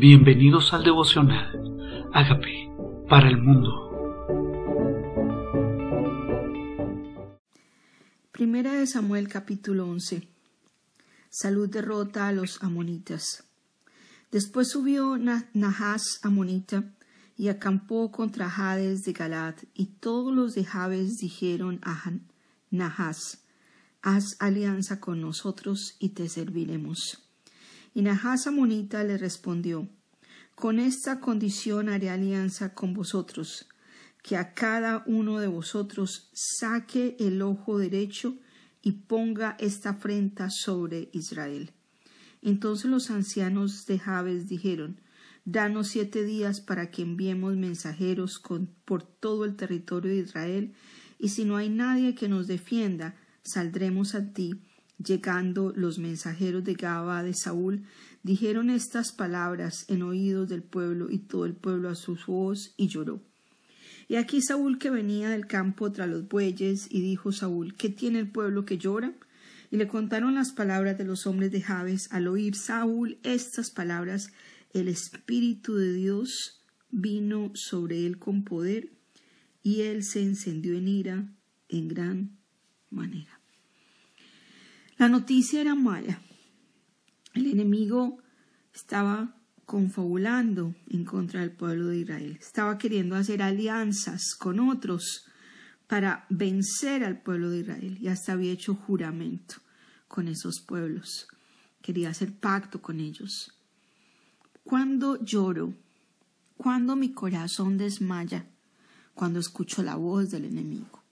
Bienvenidos al devocional. Hágame para el mundo. Primera de Samuel capítulo 11. Salud derrota a los amonitas. Después subió Nahas amonita y acampó contra Hades de Galad, y todos los de Jabes dijeron a Nahas, haz alianza con nosotros y te serviremos. Y Nahas Amonita le respondió, Con esta condición haré alianza con vosotros, que a cada uno de vosotros saque el ojo derecho y ponga esta afrenta sobre Israel. Entonces los ancianos de Jabes dijeron, Danos siete días para que enviemos mensajeros por todo el territorio de Israel, y si no hay nadie que nos defienda, saldremos a ti Llegando los mensajeros de Gaba de Saúl, dijeron estas palabras en oídos del pueblo, y todo el pueblo a su voz y lloró. Y aquí Saúl que venía del campo tras los bueyes, y dijo Saúl, ¿qué tiene el pueblo que llora? Y le contaron las palabras de los hombres de Jabes. Al oír Saúl estas palabras, el Espíritu de Dios vino sobre él con poder, y él se encendió en ira en gran manera. La noticia era mala. El enemigo estaba confabulando en contra del pueblo de Israel. Estaba queriendo hacer alianzas con otros para vencer al pueblo de Israel y hasta había hecho juramento con esos pueblos. Quería hacer pacto con ellos. Cuando lloro, cuando mi corazón desmaya, cuando escucho la voz del enemigo,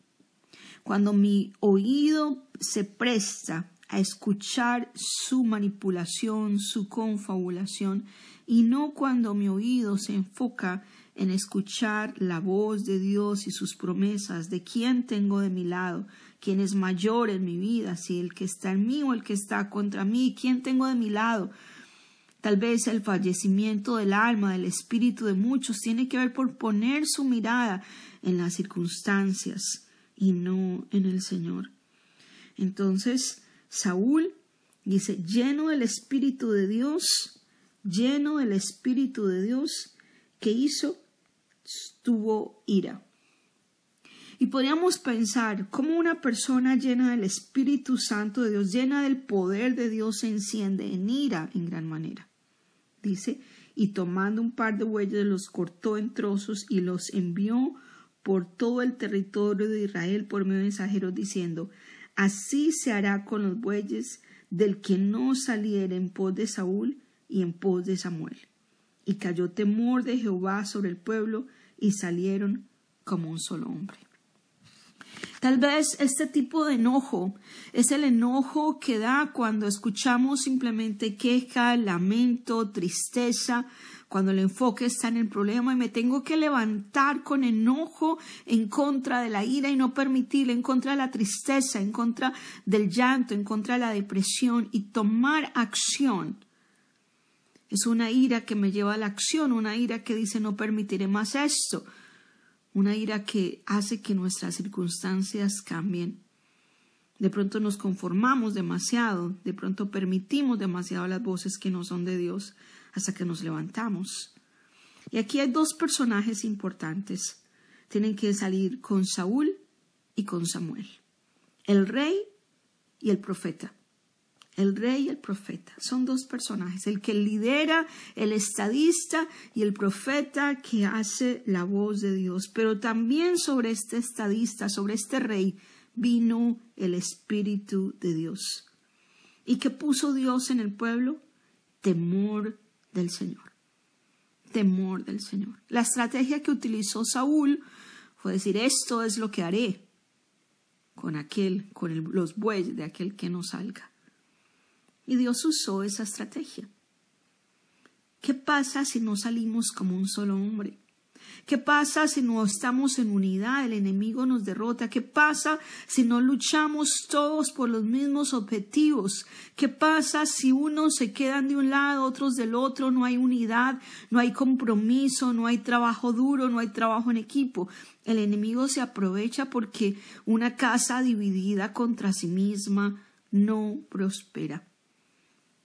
cuando mi oído se presta a escuchar su manipulación, su confabulación, y no cuando mi oído se enfoca en escuchar la voz de Dios y sus promesas, de quién tengo de mi lado, quién es mayor en mi vida, si el que está en mí o el que está contra mí, quién tengo de mi lado. Tal vez el fallecimiento del alma, del espíritu de muchos, tiene que ver por poner su mirada en las circunstancias y no en el Señor. Entonces, Saúl dice, lleno del Espíritu de Dios, lleno del Espíritu de Dios, que hizo, tuvo ira. Y podríamos pensar cómo una persona llena del Espíritu Santo de Dios, llena del poder de Dios, se enciende en ira en gran manera. Dice, y tomando un par de bueyes los cortó en trozos y los envió por todo el territorio de Israel por medio de mensajeros diciendo, Así se hará con los bueyes del que no saliera en pos de Saúl y en pos de Samuel. Y cayó temor de Jehová sobre el pueblo y salieron como un solo hombre. Tal vez este tipo de enojo es el enojo que da cuando escuchamos simplemente queja, lamento, tristeza, cuando el enfoque está en el problema y me tengo que levantar con enojo en contra de la ira y no permitirle, en contra de la tristeza, en contra del llanto, en contra de la depresión y tomar acción. Es una ira que me lleva a la acción, una ira que dice no permitiré más esto, una ira que hace que nuestras circunstancias cambien. De pronto nos conformamos demasiado, de pronto permitimos demasiado las voces que no son de Dios hasta que nos levantamos. Y aquí hay dos personajes importantes. Tienen que salir con Saúl y con Samuel. El rey y el profeta. El rey y el profeta son dos personajes, el que lidera, el estadista y el profeta que hace la voz de Dios. Pero también sobre este estadista, sobre este rey, vino el Espíritu de Dios. ¿Y qué puso Dios en el pueblo? Temor del Señor. Temor del Señor. La estrategia que utilizó Saúl fue decir, esto es lo que haré con aquel, con los bueyes de aquel que no salga. Y Dios usó esa estrategia. ¿Qué pasa si no salimos como un solo hombre? ¿Qué pasa si no estamos en unidad? El enemigo nos derrota. ¿Qué pasa si no luchamos todos por los mismos objetivos? ¿Qué pasa si unos se quedan de un lado, otros del otro? No hay unidad, no hay compromiso, no hay trabajo duro, no hay trabajo en equipo. El enemigo se aprovecha porque una casa dividida contra sí misma no prospera.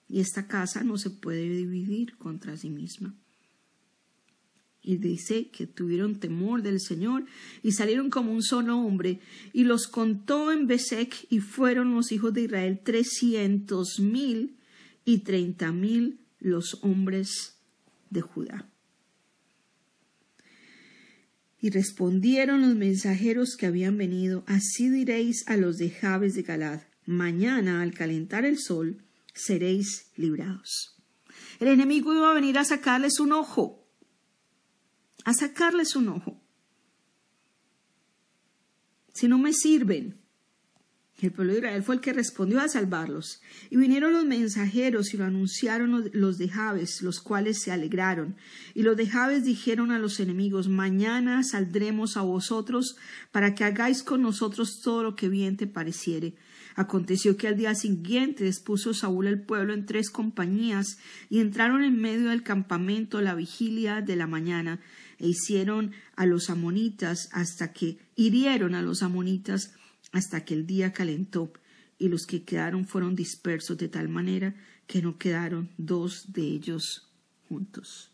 y esta casa no se puede dividir contra sí misma. Y dice que tuvieron temor del Señor y salieron como un solo hombre y los contó en Besec y fueron los hijos de Israel trescientos mil y treinta mil los hombres de Judá. Y respondieron los mensajeros que habían venido, así diréis a los de Jabes de Galad, mañana al calentar el sol seréis librados. El enemigo iba a venir a sacarles un ojo, a sacarles un ojo. Si no me sirven, el pueblo de Israel fue el que respondió a salvarlos. Y vinieron los mensajeros y lo anunciaron los de Jabes, los cuales se alegraron. Y los de Jabes dijeron a los enemigos, mañana saldremos a vosotros para que hagáis con nosotros todo lo que bien te pareciere. Aconteció que al día siguiente dispuso Saúl el pueblo en tres compañías y entraron en medio del campamento la vigilia de la mañana hicieron a los amonitas hasta que hirieron a los amonitas hasta que el día calentó y los que quedaron fueron dispersos de tal manera que no quedaron dos de ellos juntos.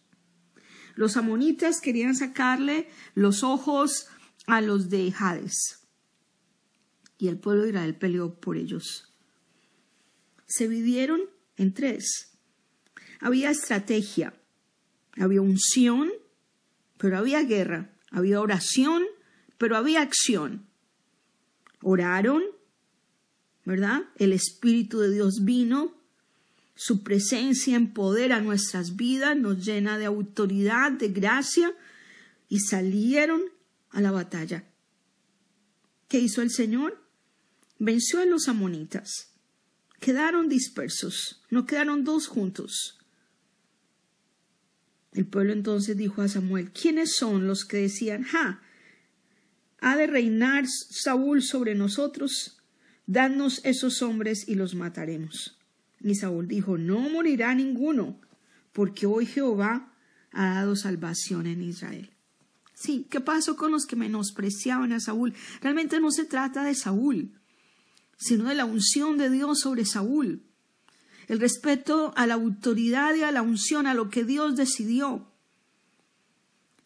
Los amonitas querían sacarle los ojos a los de Hades y el pueblo de Israel peleó por ellos. Se dividieron en tres. Había estrategia, había unción, pero había guerra, había oración, pero había acción. Oraron, ¿verdad? El Espíritu de Dios vino, su presencia empodera nuestras vidas, nos llena de autoridad, de gracia, y salieron a la batalla. ¿Qué hizo el Señor? venció a los amonitas. Quedaron dispersos, no quedaron dos juntos. El pueblo entonces dijo a Samuel, ¿quiénes son los que decían, ja, ha de reinar Saúl sobre nosotros? Dadnos esos hombres y los mataremos. Y Saúl dijo, no morirá ninguno, porque hoy Jehová ha dado salvación en Israel. Sí, ¿qué pasó con los que menospreciaban a Saúl? Realmente no se trata de Saúl sino de la unción de Dios sobre Saúl. El respeto a la autoridad y a la unción, a lo que Dios decidió.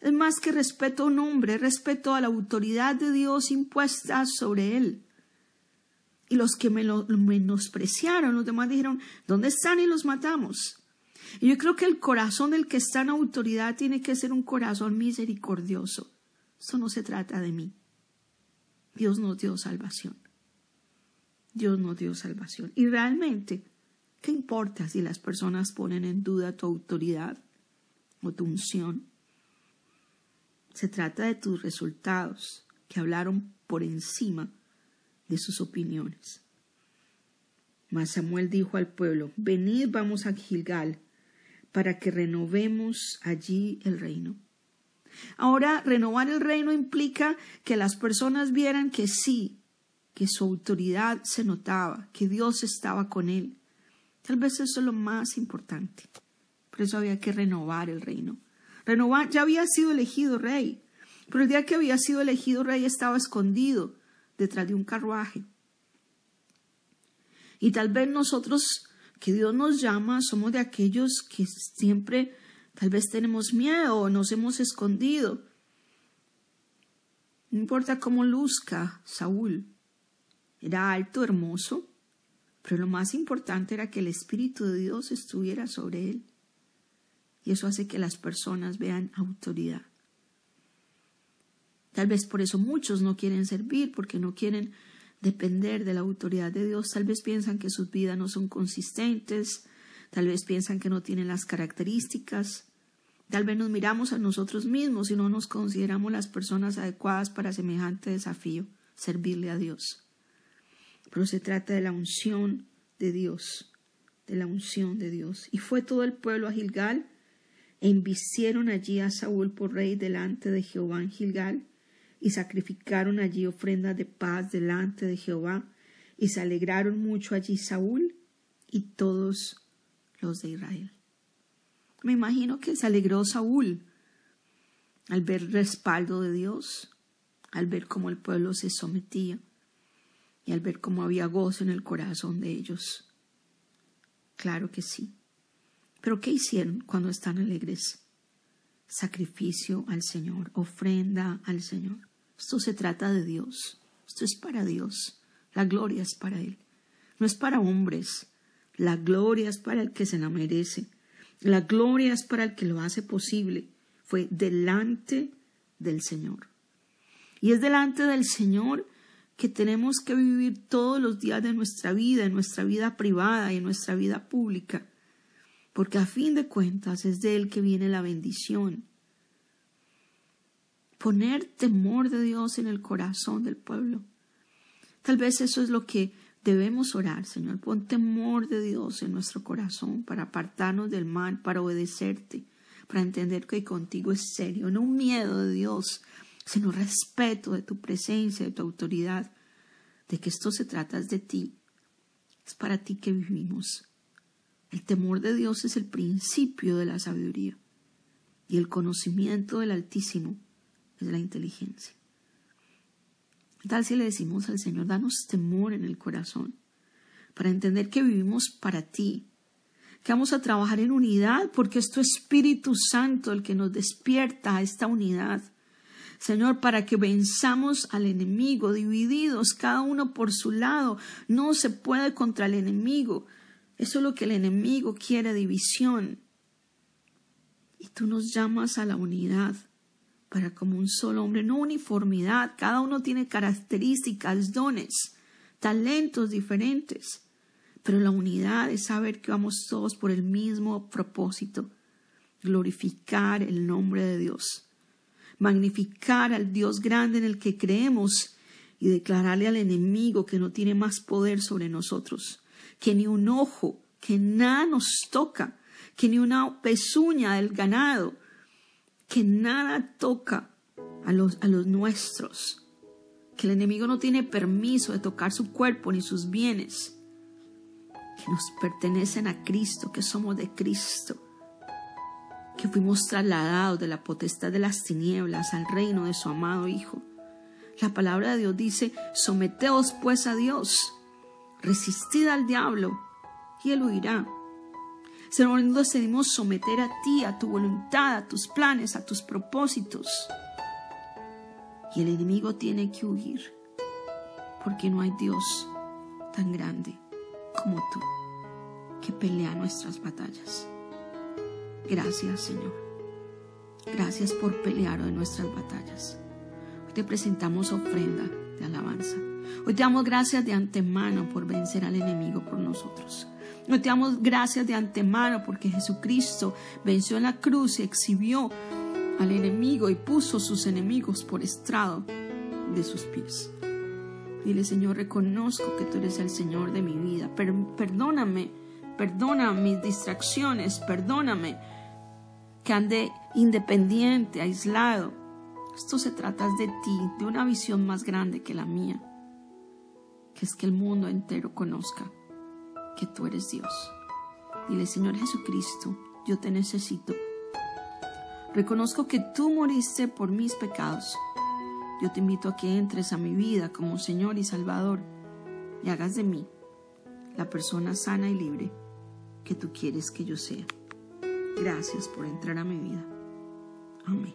Es más que respeto a un hombre, respeto a la autoridad de Dios impuesta sobre él. Y los que me lo menospreciaron, los demás dijeron, ¿dónde están y los matamos? Y yo creo que el corazón del que está en autoridad tiene que ser un corazón misericordioso. Eso no se trata de mí. Dios nos dio salvación. Dios nos dio salvación. Y realmente, ¿qué importa si las personas ponen en duda tu autoridad o tu unción? Se trata de tus resultados que hablaron por encima de sus opiniones. Mas Samuel dijo al pueblo, venid vamos a Gilgal para que renovemos allí el reino. Ahora, renovar el reino implica que las personas vieran que sí, que su autoridad se notaba, que Dios estaba con él. Tal vez eso es lo más importante. Por eso había que renovar el reino. Renovar, ya había sido elegido rey, pero el día que había sido elegido rey estaba escondido detrás de un carruaje. Y tal vez nosotros, que Dios nos llama, somos de aquellos que siempre tal vez tenemos miedo o nos hemos escondido. No importa cómo luzca Saúl, era alto, hermoso, pero lo más importante era que el Espíritu de Dios estuviera sobre él. Y eso hace que las personas vean autoridad. Tal vez por eso muchos no quieren servir, porque no quieren depender de la autoridad de Dios. Tal vez piensan que sus vidas no son consistentes, tal vez piensan que no tienen las características. Tal vez nos miramos a nosotros mismos y no nos consideramos las personas adecuadas para semejante desafío, servirle a Dios pero se trata de la unción de Dios, de la unción de Dios. Y fue todo el pueblo a Gilgal, e invistieron allí a Saúl por rey delante de Jehová en Gilgal, y sacrificaron allí ofrendas de paz delante de Jehová, y se alegraron mucho allí Saúl y todos los de Israel. Me imagino que se alegró Saúl al ver el respaldo de Dios, al ver cómo el pueblo se sometía y al ver cómo había gozo en el corazón de ellos. Claro que sí. Pero ¿qué hicieron cuando están alegres? Sacrificio al Señor, ofrenda al Señor. Esto se trata de Dios. Esto es para Dios. La gloria es para Él. No es para hombres. La gloria es para el que se la merece. La gloria es para el que lo hace posible. Fue delante del Señor. Y es delante del Señor que tenemos que vivir todos los días de nuestra vida, en nuestra vida privada y en nuestra vida pública, porque a fin de cuentas es de Él que viene la bendición. Poner temor de Dios en el corazón del pueblo. Tal vez eso es lo que debemos orar, Señor. Pon temor de Dios en nuestro corazón para apartarnos del mal, para obedecerte, para entender que contigo es serio, no un miedo de Dios, sino respeto de tu presencia, de tu autoridad, de que esto se trata de ti. Es para ti que vivimos. El temor de Dios es el principio de la sabiduría y el conocimiento del Altísimo es la inteligencia. ¿Qué tal si le decimos al Señor, danos temor en el corazón para entender que vivimos para ti, que vamos a trabajar en unidad porque es tu Espíritu Santo el que nos despierta a esta unidad Señor, para que venzamos al enemigo, divididos, cada uno por su lado. No se puede contra el enemigo. Eso es lo que el enemigo quiere, división. Y tú nos llamas a la unidad para como un solo hombre, no uniformidad. Cada uno tiene características, dones, talentos diferentes. Pero la unidad es saber que vamos todos por el mismo propósito, glorificar el nombre de Dios magnificar al Dios grande en el que creemos y declararle al enemigo que no tiene más poder sobre nosotros, que ni un ojo, que nada nos toca, que ni una pezuña del ganado, que nada toca a los, a los nuestros, que el enemigo no tiene permiso de tocar su cuerpo ni sus bienes, que nos pertenecen a Cristo, que somos de Cristo que fuimos trasladados de la potestad de las tinieblas al reino de su amado Hijo. La palabra de Dios dice, someteos pues a Dios, resistid al diablo, y él huirá. Señor, nos decidimos someter a ti, a tu voluntad, a tus planes, a tus propósitos. Y el enemigo tiene que huir, porque no hay Dios tan grande como tú, que pelea nuestras batallas. Gracias, Señor. Gracias por pelear hoy nuestras batallas. Hoy te presentamos ofrenda de alabanza. Hoy te damos gracias de antemano por vencer al enemigo por nosotros. Hoy te damos gracias de antemano porque Jesucristo venció en la cruz y exhibió al enemigo y puso sus enemigos por estrado de sus pies. Dile, Señor, reconozco que tú eres el Señor de mi vida. perdóname, perdona mis distracciones, perdóname que ande independiente, aislado. Esto se trata de ti, de una visión más grande que la mía, que es que el mundo entero conozca que tú eres Dios. Dile, Señor Jesucristo, yo te necesito. Reconozco que tú moriste por mis pecados. Yo te invito a que entres a mi vida como Señor y Salvador y hagas de mí la persona sana y libre que tú quieres que yo sea. Gracias por entrar a mi vida. Amén.